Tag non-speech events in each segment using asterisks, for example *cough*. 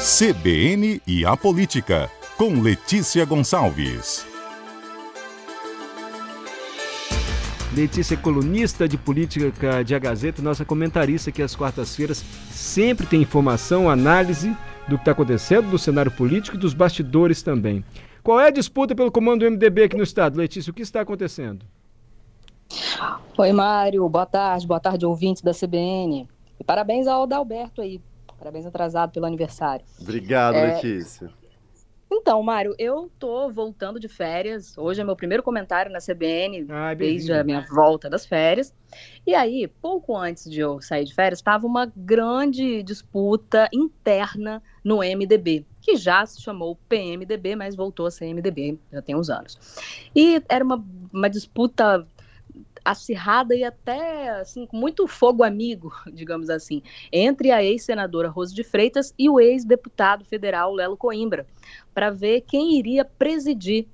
CBN e a Política, com Letícia Gonçalves. Letícia é colunista de política de A Gazeta, nossa comentarista que às quartas-feiras sempre tem informação, análise do que está acontecendo, do cenário político e dos bastidores também. Qual é a disputa pelo comando do MDB aqui no estado? Letícia, o que está acontecendo? Oi, Mário. Boa tarde. Boa tarde, ouvintes da CBN. E parabéns ao Adalberto aí Parabéns atrasado pelo aniversário. Obrigado, é... Letícia. Então, Mário, eu tô voltando de férias. Hoje é meu primeiro comentário na CBN Ai, desde a minha volta das férias. E aí, pouco antes de eu sair de férias, estava uma grande disputa interna no MDB, que já se chamou PMDB, mas voltou a ser MDB já tem uns anos. E era uma, uma disputa acirrada e até assim, com muito fogo amigo, *laughs* digamos assim, entre a ex-senadora Rose de Freitas e o ex-deputado federal Lelo Coimbra, para ver quem iria presidir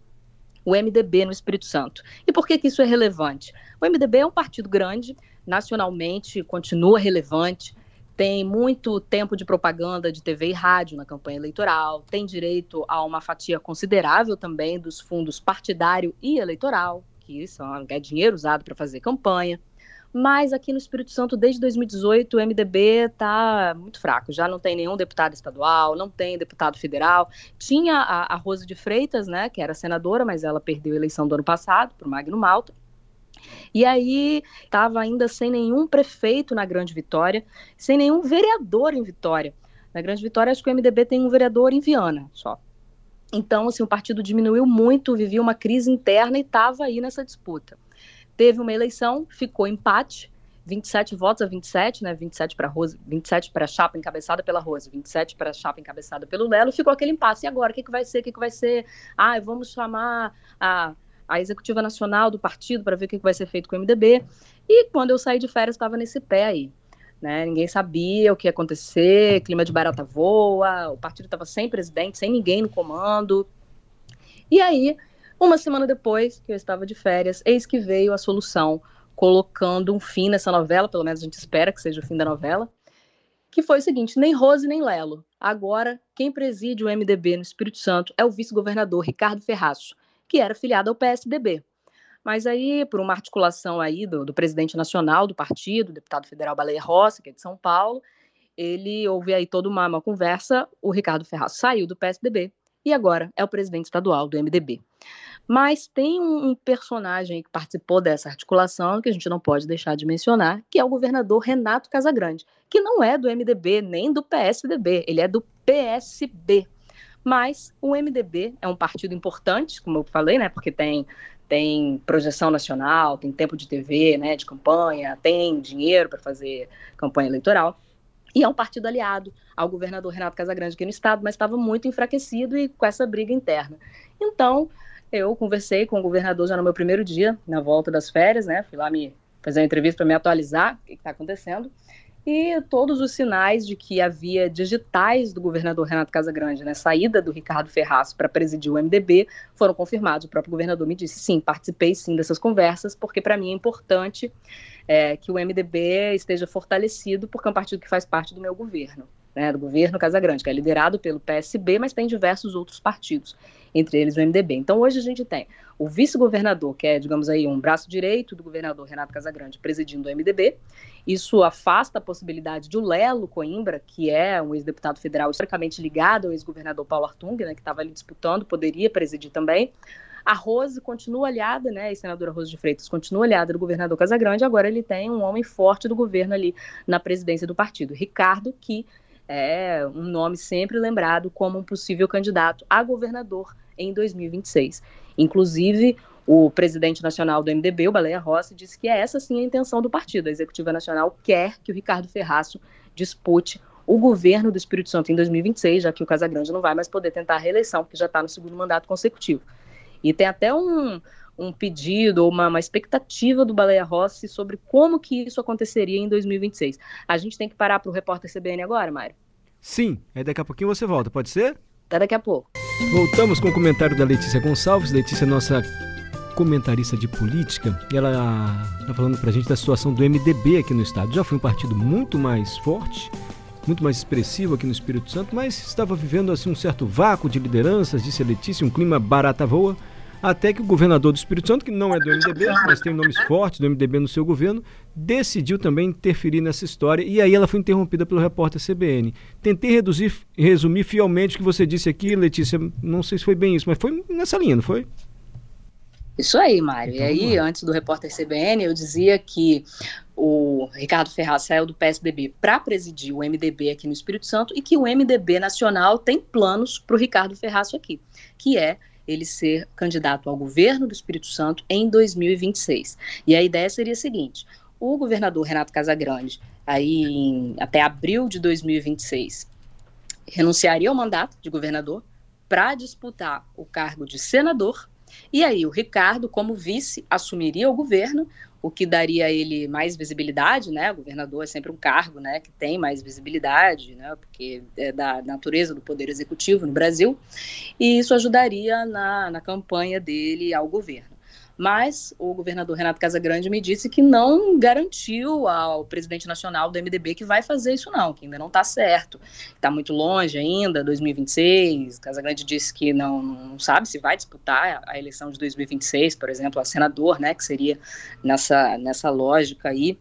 o MDB no Espírito Santo. E por que, que isso é relevante? O MDB é um partido grande, nacionalmente continua relevante, tem muito tempo de propaganda de TV e rádio na campanha eleitoral, tem direito a uma fatia considerável também dos fundos partidário e eleitoral, que são, é dinheiro usado para fazer campanha. Mas aqui no Espírito Santo, desde 2018, o MDB está muito fraco. Já não tem nenhum deputado estadual, não tem deputado federal. Tinha a, a Rose de Freitas, né, que era senadora, mas ela perdeu a eleição do ano passado para o Magno Malta. E aí estava ainda sem nenhum prefeito na Grande Vitória, sem nenhum vereador em Vitória. Na Grande Vitória, acho que o MDB tem um vereador em Viana só. Então, assim, o partido diminuiu muito, vivia uma crise interna e estava aí nessa disputa. Teve uma eleição, ficou empate, 27 votos a 27, né? 27 para Rose, 27 para a chapa encabeçada pela Rose, 27 para a chapa encabeçada pelo Lelo, ficou aquele impasse. E agora, o que, que vai ser? O que, que vai ser? Ah, vamos chamar a, a executiva nacional do partido para ver o que, que vai ser feito com o MDB. E quando eu saí de férias, estava nesse pé aí. Né? Ninguém sabia o que ia acontecer, clima de barata voa, o partido estava sem presidente, sem ninguém no comando. E aí, uma semana depois que eu estava de férias, eis que veio a solução, colocando um fim nessa novela, pelo menos a gente espera que seja o fim da novela, que foi o seguinte: nem Rose nem Lelo. Agora, quem preside o MDB no Espírito Santo é o vice-governador Ricardo Ferraço, que era filiado ao PSDB. Mas aí, por uma articulação aí do, do presidente nacional do partido, deputado federal Baleia Rossi, que é de São Paulo, ele houve aí toda uma, uma conversa, o Ricardo Ferraz saiu do PSDB e agora é o presidente estadual do MDB. Mas tem um personagem que participou dessa articulação que a gente não pode deixar de mencionar, que é o governador Renato Casagrande, que não é do MDB nem do PSDB, ele é do PSB. Mas o MDB é um partido importante, como eu falei, né, porque tem tem projeção nacional, tem tempo de TV, né, de campanha, tem dinheiro para fazer campanha eleitoral. E é um partido aliado ao governador Renato Casagrande aqui no estado, mas estava muito enfraquecido e com essa briga interna. Então, eu conversei com o governador já no meu primeiro dia, na volta das férias, né? Fui lá me fazer uma entrevista para me atualizar o que está acontecendo e todos os sinais de que havia digitais do governador Renato Casagrande, né, saída do Ricardo Ferraz para presidir o MDB, foram confirmados. O próprio governador me disse, sim, participei sim dessas conversas, porque para mim é importante é, que o MDB esteja fortalecido, porque é um partido que faz parte do meu governo né, do governo Casagrande, que é liderado pelo PSB, mas tem diversos outros partidos, entre eles o MDB. Então hoje a gente tem o vice-governador, que é, digamos aí, um braço direito do governador Renato Casagrande, presidindo o MDB. Isso afasta a possibilidade de o Lelo Coimbra, que é um ex-deputado federal historicamente ligado ao ex-governador Paulo Artung, né, que estava ali disputando, poderia presidir também. A Rose continua aliada, né? A senadora Rose de Freitas continua aliada do governador Casagrande. Agora ele tem um homem forte do governo ali na presidência do partido, Ricardo, que é um nome sempre lembrado como um possível candidato a governador em 2026. Inclusive, o presidente nacional do MDB, o Baleia Rossi, disse que é essa sim a intenção do partido. A executiva nacional quer que o Ricardo Ferraço dispute o governo do Espírito Santo em 2026, já que o Casagrande não vai mais poder tentar a reeleição, porque já está no segundo mandato consecutivo. E tem até um, um pedido ou uma, uma, expectativa do Baleia Rossi sobre como que isso aconteceria em 2026. A gente tem que parar para o repórter CBN agora, Mário? Sim, aí daqui a pouquinho você volta, pode ser? Até daqui a pouco. Voltamos com o comentário da Letícia Gonçalves. Letícia é nossa comentarista de política. Ela está falando para a gente da situação do MDB aqui no estado. Já foi um partido muito mais forte, muito mais expressivo aqui no Espírito Santo, mas estava vivendo assim um certo vácuo de lideranças, disse a Letícia, um clima barata voa, até que o governador do Espírito Santo, que não é do MDB, mas tem nomes fortes do MDB no seu governo, decidiu também interferir nessa história e aí ela foi interrompida pelo repórter CBN. Tentei reduzir, resumir fielmente o que você disse aqui, Letícia, não sei se foi bem isso, mas foi nessa linha, não foi? Isso aí, Mário. Então, e aí, antes do repórter CBN, eu dizia que o Ricardo Ferraz saiu do PSDB para presidir o MDB aqui no Espírito Santo e que o MDB nacional tem planos para o Ricardo Ferraz aqui, que é ele ser candidato ao governo do Espírito Santo em 2026. E a ideia seria a seguinte: o governador Renato Casagrande, aí em, até abril de 2026, renunciaria ao mandato de governador para disputar o cargo de senador. E aí o Ricardo, como vice, assumiria o governo, o que daria a ele mais visibilidade, né? O governador é sempre um cargo, né, que tem mais visibilidade, né, porque é da natureza do poder executivo no Brasil, e isso ajudaria na, na campanha dele ao governo mas o governador Renato Casagrande me disse que não garantiu ao presidente nacional do MDB que vai fazer isso não, que ainda não está certo, está muito longe ainda, 2026, Casagrande disse que não, não sabe se vai disputar a eleição de 2026, por exemplo, a senador, né, que seria nessa, nessa lógica aí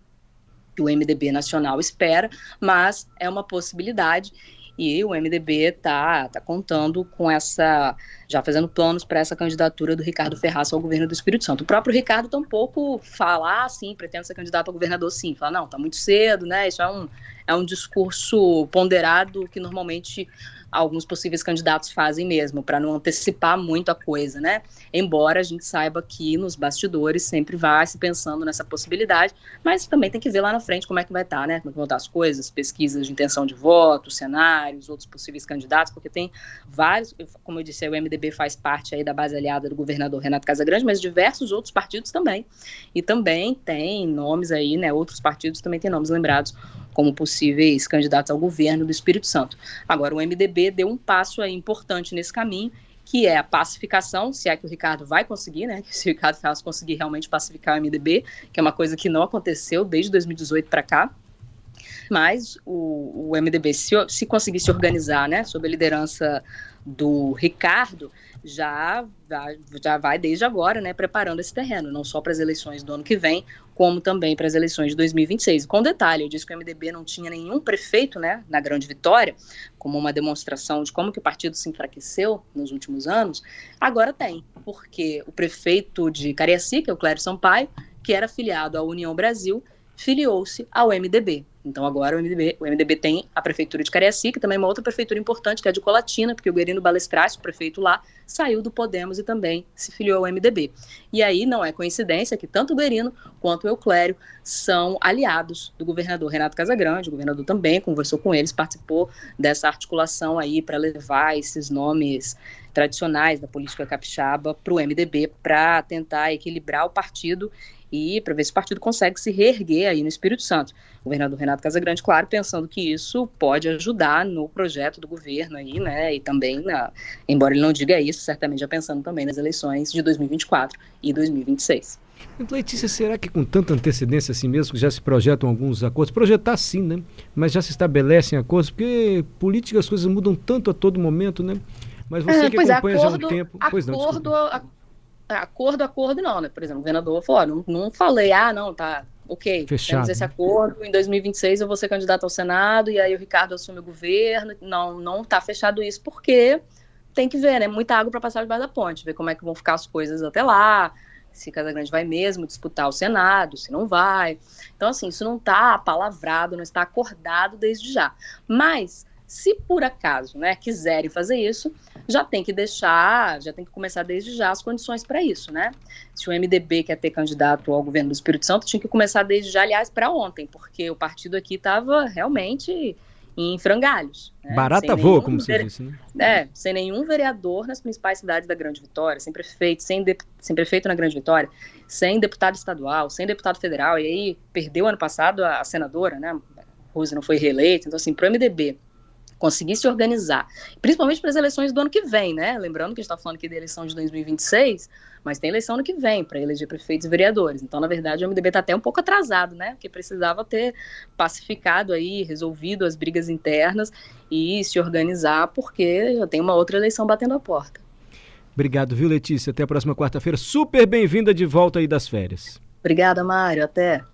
que o MDB nacional espera, mas é uma possibilidade e o MDB está tá contando com essa, já fazendo planos para essa candidatura do Ricardo Ferraz ao governo do Espírito Santo. O próprio Ricardo tampouco fala, ah, sim, pretendo ser candidato a governador, sim. Fala, não, está muito cedo, né? Isso é um, é um discurso ponderado que normalmente alguns possíveis candidatos fazem mesmo, para não antecipar muito a coisa, né? Embora a gente saiba que nos bastidores sempre vai se pensando nessa possibilidade, mas também tem que ver lá na frente como é que vai estar, tá, né? Como é vão estar as coisas, pesquisas de intenção de voto, cenários, outros possíveis candidatos, porque tem vários, como eu disse, o MDB faz parte aí da base aliada do governador Renato Casagrande, mas diversos outros partidos também. E também tem nomes aí, né? Outros partidos também têm nomes lembrados como possíveis candidatos ao governo do Espírito Santo. Agora, o MDB deu um passo aí importante nesse caminho, que é a pacificação, se é que o Ricardo vai conseguir, né? *laughs* Se o Ricardo Ferraz conseguir realmente pacificar o MDB, que é uma coisa que não aconteceu desde 2018 para cá. Mas o, o MDB, se, se conseguir se organizar, né, sob a liderança do Ricardo, já, já, já vai desde agora, né, preparando esse terreno, não só para as eleições do ano que vem, como também para as eleições de 2026. Com detalhe, eu disse que o MDB não tinha nenhum prefeito, né, na Grande Vitória, como uma demonstração de como que o partido se enfraqueceu nos últimos anos. Agora tem, porque o prefeito de Cariacica, o Clério Sampaio, que era filiado à União Brasil, filiou-se ao MDB. Então agora o MDB, o MDB tem a prefeitura de Cariacica, também uma outra prefeitura importante que é a de Colatina, porque o Guerino Balestras, o prefeito lá, saiu do Podemos e também se filiou ao MDB. E aí não é coincidência que tanto o Guerino quanto o Euclério são aliados do governador Renato Casagrande, o governador também conversou com eles, participou dessa articulação aí para levar esses nomes tradicionais da política capixaba para o MDB para tentar equilibrar o partido e para ver se o partido consegue se reerguer aí no Espírito Santo. O governador Renato Casagrande, claro, pensando que isso pode ajudar no projeto do governo aí, né, e também, na, embora ele não diga isso, certamente já pensando também nas eleições de 2024 e 2026. Letícia, será que com tanta antecedência assim mesmo, que já se projetam alguns acordos? Projetar sim, né? Mas já se estabelecem acordos, porque política as coisas mudam tanto a todo momento, né? Mas você é, que acompanha acordo, já há um tempo. Pois não, acordo, acordo, acordo não, né? Por exemplo, o governador falou, não, não falei, ah, não, tá, ok, Fechado. temos esse acordo, em 2026 eu vou ser candidato ao Senado, e aí o Ricardo assume o governo, não, não tá fechado isso, porque tem que ver, né, muita água para passar debaixo da ponte, ver como é que vão ficar as coisas até lá, se Casagrande vai mesmo disputar o Senado, se não vai. Então, assim, isso não está palavrado, não está acordado desde já. Mas se por acaso né, quiserem fazer isso, já tem que deixar, já tem que começar desde já as condições para isso, né? Se o MDB quer ter candidato ao governo do Espírito Santo, tinha que começar desde já, aliás, para ontem, porque o partido aqui estava realmente em frangalhos. Né? Barata voa, como você disse, né? É, sem nenhum vereador nas principais cidades da Grande Vitória, sem prefeito, sem, de, sem prefeito na Grande Vitória, sem deputado estadual, sem deputado federal, e aí perdeu ano passado a, a senadora, né? Rose não foi reeleita, então assim, para o MDB conseguir se organizar, principalmente para as eleições do ano que vem, né? Lembrando que a gente está falando aqui da eleição de 2026, mas tem eleição no que vem para eleger prefeitos e vereadores. Então, na verdade, o MDB está até um pouco atrasado, né? Porque precisava ter pacificado aí, resolvido as brigas internas e se organizar, porque já tem uma outra eleição batendo a porta. Obrigado, viu, Letícia? Até a próxima quarta-feira. Super bem-vinda de volta aí das férias. Obrigada, Mário. Até.